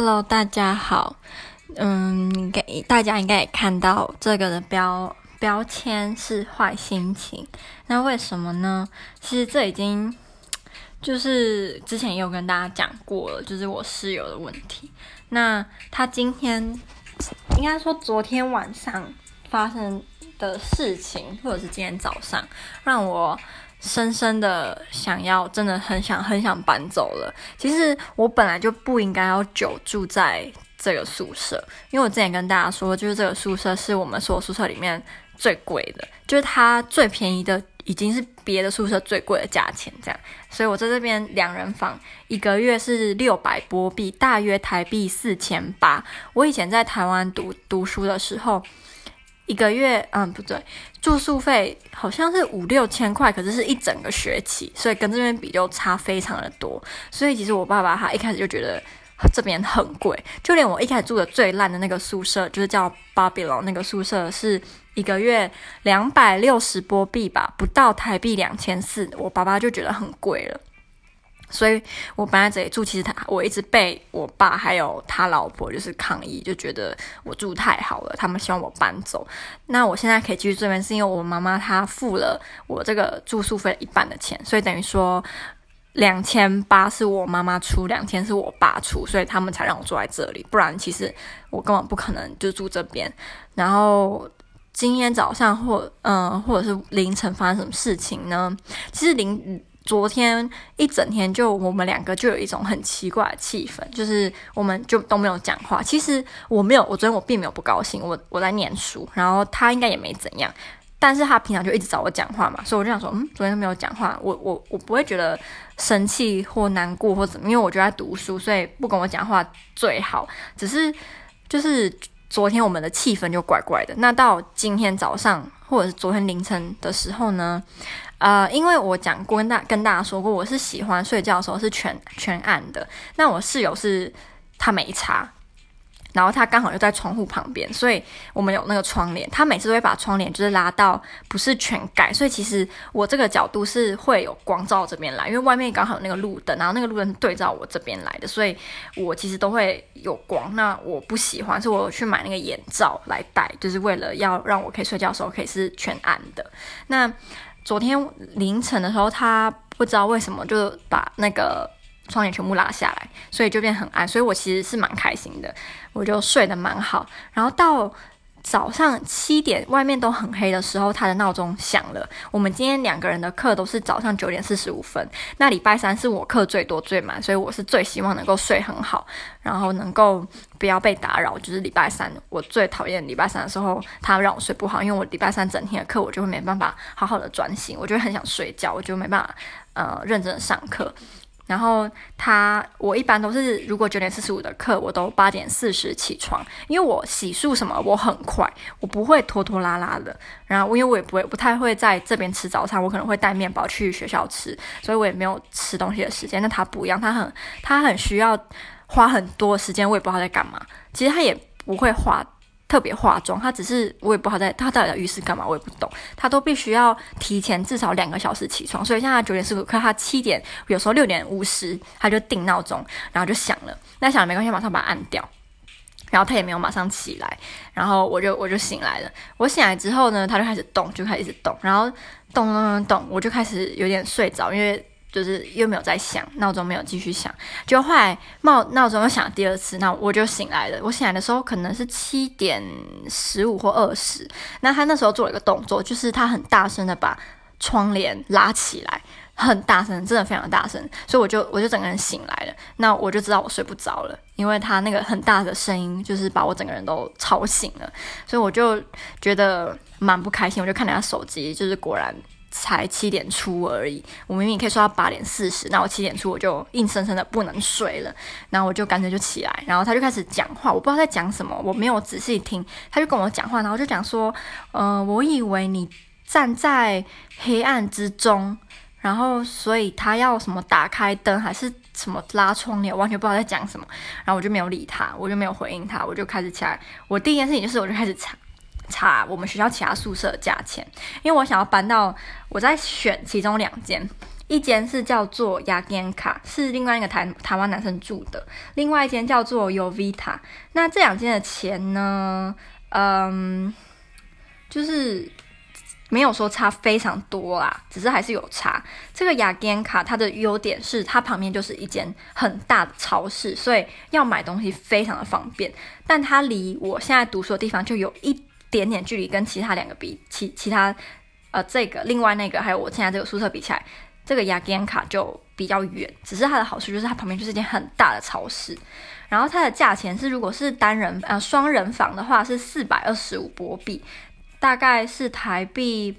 Hello，大家好。嗯，给大家应该也看到这个的标标签是坏心情。那为什么呢？其实这已经就是之前也有跟大家讲过了，就是我室友的问题。那他今天应该说昨天晚上发生的事情，或者是今天早上，让我。深深的想要，真的很想很想搬走了。其实我本来就不应该要久住在这个宿舍，因为我之前跟大家说，就是这个宿舍是我们所有宿舍里面最贵的，就是它最便宜的已经是别的宿舍最贵的价钱这样。所以我在这边两人房一个月是六百波币，大约台币四千八。我以前在台湾读读书的时候。一个月，嗯，不对，住宿费好像是五六千块，可是是一整个学期，所以跟这边比就差非常的多。所以其实我爸爸他一开始就觉得这边很贵，就连我一开始住的最烂的那个宿舍，就是叫 Babylon 那个宿舍，是一个月两百六十波币吧，不到台币两千四，我爸爸就觉得很贵了。所以我搬在这里住，其实他我一直被我爸还有他老婆就是抗议，就觉得我住太好了，他们希望我搬走。那我现在可以继续这边，是因为我妈妈她付了我这个住宿费一半的钱，所以等于说两千八是我妈妈出，两千是我爸出，所以他们才让我住在这里。不然其实我根本不可能就住这边。然后今天早上或嗯、或者是凌晨发生什么事情呢？其实凌。昨天一整天就我们两个就有一种很奇怪的气氛，就是我们就都没有讲话。其实我没有，我昨天我并没有不高兴，我我在念书，然后他应该也没怎样，但是他平常就一直找我讲话嘛，所以我就想说，嗯，昨天都没有讲话，我我我不会觉得生气或难过或怎么，因为我就在读书，所以不跟我讲话最好。只是就是昨天我们的气氛就怪怪的。那到今天早上或者是昨天凌晨的时候呢？呃，因为我讲过跟大跟大家说过，我是喜欢睡觉的时候是全全暗的。那我室友是他没擦，然后他刚好就在窗户旁边，所以我们有那个窗帘。他每次都会把窗帘就是拉到不是全盖，所以其实我这个角度是会有光照这边来，因为外面刚好有那个路灯，然后那个路灯对照我这边来的，所以我其实都会有光。那我不喜欢，所以我去买那个眼罩来戴，就是为了要让我可以睡觉的时候可以是全暗的。那。昨天凌晨的时候，他不知道为什么就把那个窗帘全部拉下来，所以就变很暗。所以我其实是蛮开心的，我就睡得蛮好。然后到早上七点，外面都很黑的时候，他的闹钟响了。我们今天两个人的课都是早上九点四十五分。那礼拜三是我课最多最满，所以我是最希望能够睡很好，然后能够不要被打扰。就是礼拜三，我最讨厌礼拜三的时候，他让我睡不好，因为我礼拜三整天的课我就会没办法好好的专心，我就会很想睡觉，我就没办法呃认真的上课。然后他，我一般都是如果九点四十五的课，我都八点四十起床，因为我洗漱什么我很快，我不会拖拖拉拉的。然后因为我也不会不太会在这边吃早餐，我可能会带面包去学校吃，所以我也没有吃东西的时间。那他不一样，他很他很需要花很多时间，我也不知道他在干嘛。其实他也不会花。特别化妆，他只是我也不知道在他到底在浴室干嘛，我也不懂。他都必须要提前至少两个小时起床，所以现在九点十五可，他七点有时候六点五十他就定闹钟，然后就响了。那响了没关系，马上把它按掉。然后他也没有马上起来，然后我就我就醒来了。我醒来之后呢，他就开始动，就开始一直动，然后动动动动，我就开始有点睡着，因为。就是又没有再响，闹钟没有继续响，就后来闹闹钟又响第二次，那我就醒来了。我醒来的时候可能是七点十五或二十，那他那时候做了一个动作，就是他很大声的把窗帘拉起来，很大声，真的非常大声，所以我就我就整个人醒来了。那我就知道我睡不着了，因为他那个很大的声音就是把我整个人都吵醒了，所以我就觉得蛮不开心，我就看了下手机，就是果然。才七点出而已，我明明可以说到八点四十，那我七点出我就硬生生的不能睡了，然后我就干脆就起来，然后他就开始讲话，我不知道在讲什么，我没有仔细听，他就跟我讲话，然后就讲说，呃，我以为你站在黑暗之中，然后所以他要什么打开灯还是什么拉窗帘，完全不知道在讲什么，然后我就没有理他，我就没有回应他，我就开始起来，我第一件事情就是我就开始查。查我们学校其他宿舍的价钱，因为我想要搬到，我在选其中两间，一间是叫做雅典卡，是另外一个台台湾男生住的，另外一间叫做 Yovita。那这两间的钱呢，嗯，就是没有说差非常多啦，只是还是有差。这个雅典卡它的优点是它旁边就是一间很大的超市，所以要买东西非常的方便。但它离我现在读书的地方就有一点点距离，跟其他两个比，其其他。呃，这个另外那个还有我现在这个宿舍比起来，这个雅典卡就比较远。只是它的好处就是它旁边就是一间很大的超市，然后它的价钱是如果是单人呃双人房的话是四百二十五波币，大概是台币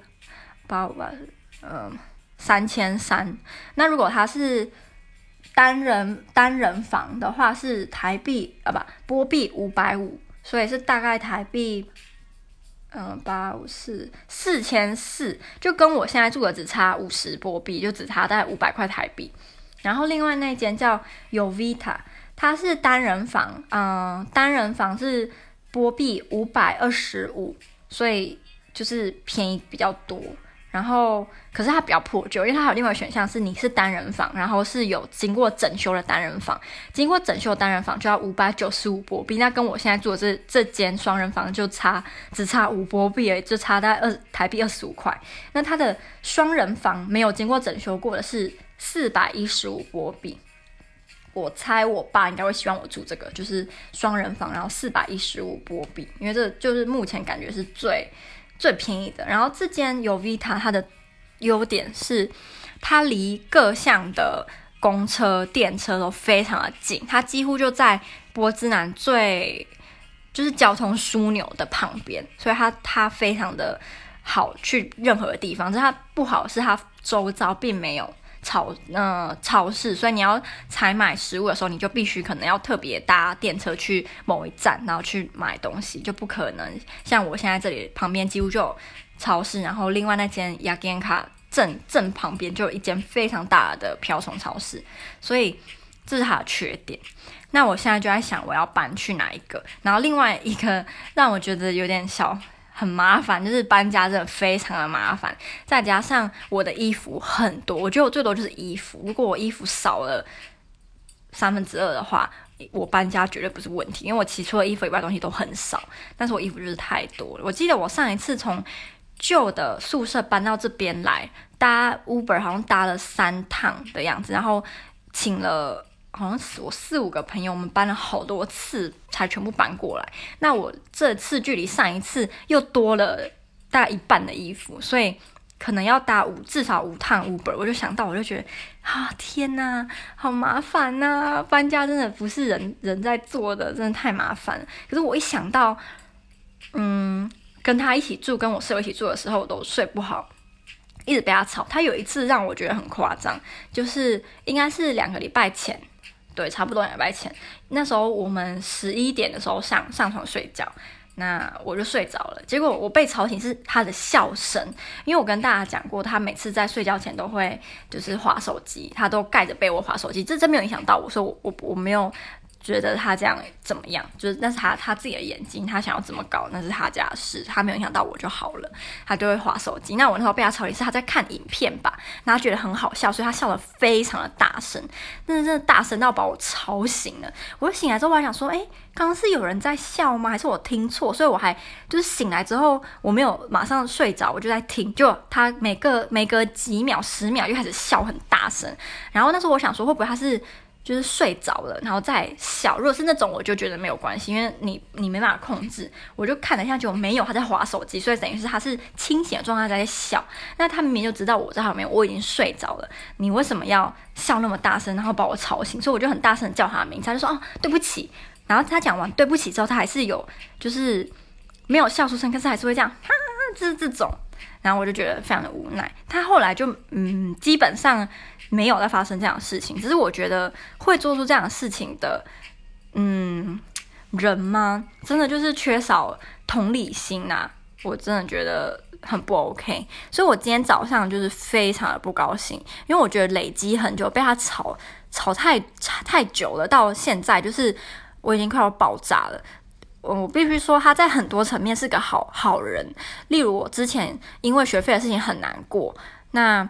八五百嗯三千三。那如果它是单人单人房的话是台币啊不波币五百五，所以是大概台币。嗯，八五四四千四，就跟我现在住的只差五十波币，就只差大概五百块台币。然后另外那间叫 Yovita，它是单人房，嗯，单人房是波币五百二十五，所以就是便宜比较多。然后，可是它比较破旧，因为它还有另外选项是你是单人房，然后是有经过整修的单人房，经过整修的单人房就要五百九十五波币，那跟我现在住的这这间双人房就差只差五波币而已，就差大概二台币二十五块。那它的双人房没有经过整修过的是四百一十五波币，我猜我爸应该会希望我住这个，就是双人房，然后四百一十五波币，因为这就是目前感觉是最。最便宜的，然后这间有 Vita 它的优点是，它离各项的公车、电车都非常的近，它几乎就在波兹南最就是交通枢纽的旁边，所以它它非常的好去任何地方。就它不好是它周遭并没有。超呃超市，所以你要采买食物的时候，你就必须可能要特别搭电车去某一站，然后去买东西，就不可能像我现在这里旁边几乎就有超市，然后另外那间雅典卡正正旁边就有一间非常大的瓢虫超市，所以这是它的缺点。那我现在就在想我要搬去哪一个，然后另外一个让我觉得有点小。很麻烦，就是搬家真的非常的麻烦，再加上我的衣服很多，我觉得我最多就是衣服。如果我衣服少了三分之二的话，我搬家绝对不是问题，因为我其实除了衣服以外东西都很少，但是我衣服就是太多了。我记得我上一次从旧的宿舍搬到这边来，搭 Uber 好像搭了三趟的样子，然后请了。好像是我四五个朋友，我们搬了好多次才全部搬过来。那我这次距离上一次又多了大概一半的衣服，所以可能要搭五至少五趟 Uber。我就想到，我就觉得啊，天哪，好麻烦呐！搬家真的不是人人在做的，真的太麻烦。可是我一想到，嗯，跟他一起住，跟我室友一起住的时候，我都睡不好，一直被他吵。他有一次让我觉得很夸张，就是应该是两个礼拜前。对，差不多两礼拜前，那时候我们十一点的时候上上床睡觉，那我就睡着了。结果我被吵醒是他的笑声，因为我跟大家讲过，他每次在睡觉前都会就是划手机，他都盖着被窝划手机，这真没有影响到我，所以我我我没有。觉得他这样怎么样？就是那是他他自己的眼睛，他想要怎么搞那是他家的事，他没有影响到我就好了。他就会划手机。那我那时候被他吵醒是他在看影片吧，然后觉得很好笑，所以他笑得非常的大声，但是真的大声到把我吵醒了。我醒来之后我还想说，哎，刚刚是有人在笑吗？还是我听错？所以我还就是醒来之后我没有马上睡着，我就在听，就他每个每隔几秒十秒就开始笑很大声。然后那时候我想说，会不会他是？就是睡着了，然后再笑。如果是那种，我就觉得没有关系，因为你你没办法控制。我就看了一下，就没有他在滑手机，所以等于是他是清醒的状态在笑。那他明明就知道我在旁边，我已经睡着了，你为什么要笑那么大声，然后把我吵醒？所以我就很大声叫他的名字，他就说哦对不起。然后他讲完对不起之后，他还是有就是没有笑出声，可是还是会这样，哈哈，就是这种。然后我就觉得非常的无奈。他后来就嗯，基本上。没有再发生这样的事情，只是我觉得会做出这样的事情的，嗯，人吗？真的就是缺少同理心呐、我真的觉得很不 OK。所以我今天早上就是非常的不高兴，因为我觉得累积很久，被他吵吵太太久了，到现在就是我已经快要爆炸了。我必须说他在很多层面是个好好人，例如我之前因为学费的事情很难过，那。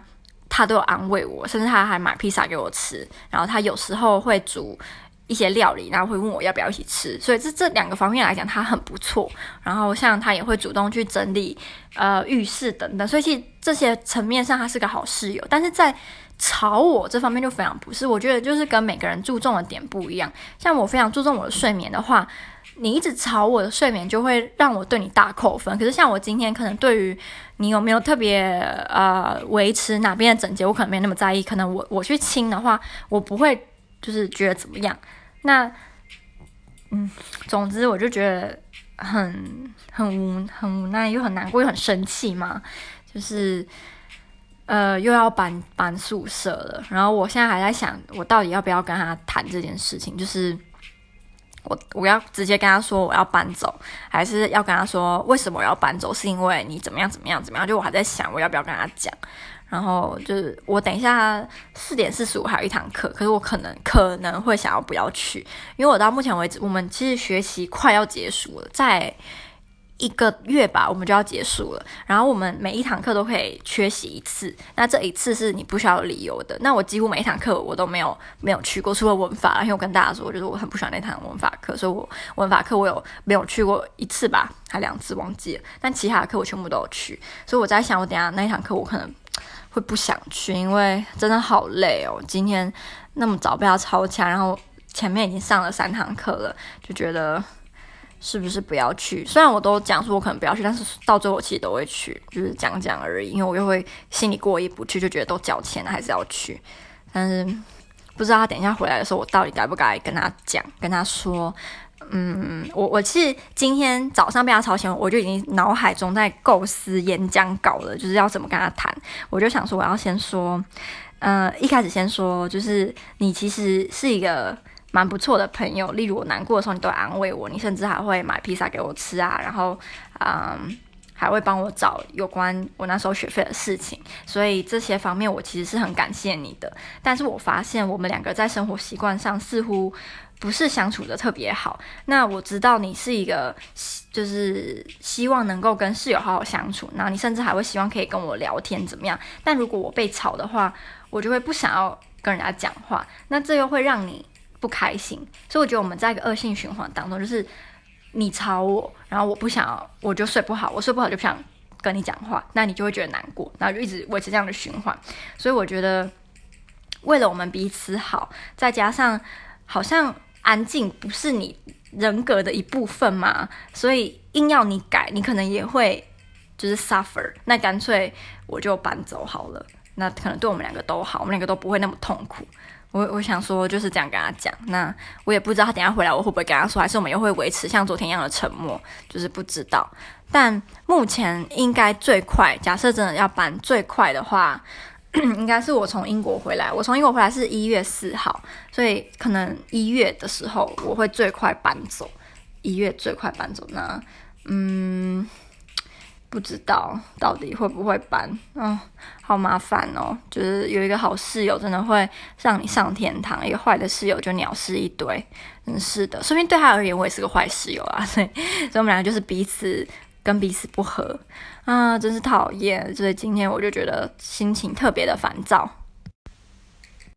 他都有安慰我，甚至他还买披萨给我吃。然后他有时候会煮一些料理，然后会问我要不要一起吃。所以这这两个方面来讲，他很不错。然后像他也会主动去整理呃浴室等等，所以其实这些层面上他是个好室友。但是在吵我这方面就非常不是，我觉得就是跟每个人注重的点不一样。像我非常注重我的睡眠的话，你一直吵我的睡眠，就会让我对你大扣分。可是像我今天可能对于你有没有特别呃维持哪边的整洁，我可能没那么在意。可能我我去清的话，我不会就是觉得怎么样。那嗯，总之我就觉得很很无很无奈，又很难过，又很生气嘛，就是。呃，又要搬搬宿舍了，然后我现在还在想，我到底要不要跟他谈这件事情？就是我我要直接跟他说我要搬走，还是要跟他说为什么我要搬走？是因为你怎么样怎么样怎么样？就我还在想我要不要跟他讲。然后就是我等一下四点四十五还有一堂课，可是我可能可能会想要不要去，因为我到目前为止，我们其实学习快要结束了，在。一个月吧，我们就要结束了。然后我们每一堂课都可以缺席一次，那这一次是你不需要理由的。那我几乎每一堂课我都没有没有去过，除了文法。因为我跟大家说，就是我很不喜欢那堂文法课，所以我文法课我有没有去过一次吧，还两次忘记了。但其他的课我全部都有去，所以我在想，我等下那一堂课我可能会不想去，因为真的好累哦。今天那么早被他吵起来，然后前面已经上了三堂课了，就觉得。是不是不要去？虽然我都讲说我可能不要去，但是到最后其实都会去，就是讲讲而已。因为我又会心里过意不去，就觉得都交钱了还是要去。但是不知道他等一下回来的时候，我到底该不该跟他讲，跟他说，嗯，我我其实今天早上被他吵醒，我就已经脑海中在构思演讲稿了，就是要怎么跟他谈。我就想说，我要先说，呃，一开始先说，就是你其实是一个。蛮不错的朋友，例如我难过的时候，你都会安慰我，你甚至还会买披萨给我吃啊，然后，嗯，还会帮我找有关我那时候学费的事情，所以这些方面我其实是很感谢你的。但是我发现我们两个在生活习惯上似乎不是相处的特别好。那我知道你是一个，就是希望能够跟室友好好相处，然后你甚至还会希望可以跟我聊天怎么样？但如果我被吵的话，我就会不想要跟人家讲话，那这又会让你。不开心，所以我觉得我们在一个恶性循环当中，就是你吵我，然后我不想要，我就睡不好，我睡不好就不想跟你讲话，那你就会觉得难过，然后就一直维持这样的循环。所以我觉得，为了我们彼此好，再加上好像安静不是你人格的一部分嘛，所以硬要你改，你可能也会就是 suffer。那干脆我就搬走好了，那可能对我们两个都好，我们两个都不会那么痛苦。我我想说就是这样跟他讲，那我也不知道他等下回来我会不会跟他说，还是我们又会维持像昨天一样的沉默，就是不知道。但目前应该最快，假设真的要搬最快的话，应该是我从英国回来。我从英国回来是一月四号，所以可能一月的时候我会最快搬走，一月最快搬走。那嗯。不知道到底会不会搬，嗯，好麻烦哦。就是有一个好室友，真的会让你上天堂；一个坏的室友就鸟事一堆。嗯是的，说明对他而言，我也是个坏室友啊。所以，所以我们两个就是彼此跟彼此不合，啊，真是讨厌。所以今天我就觉得心情特别的烦躁。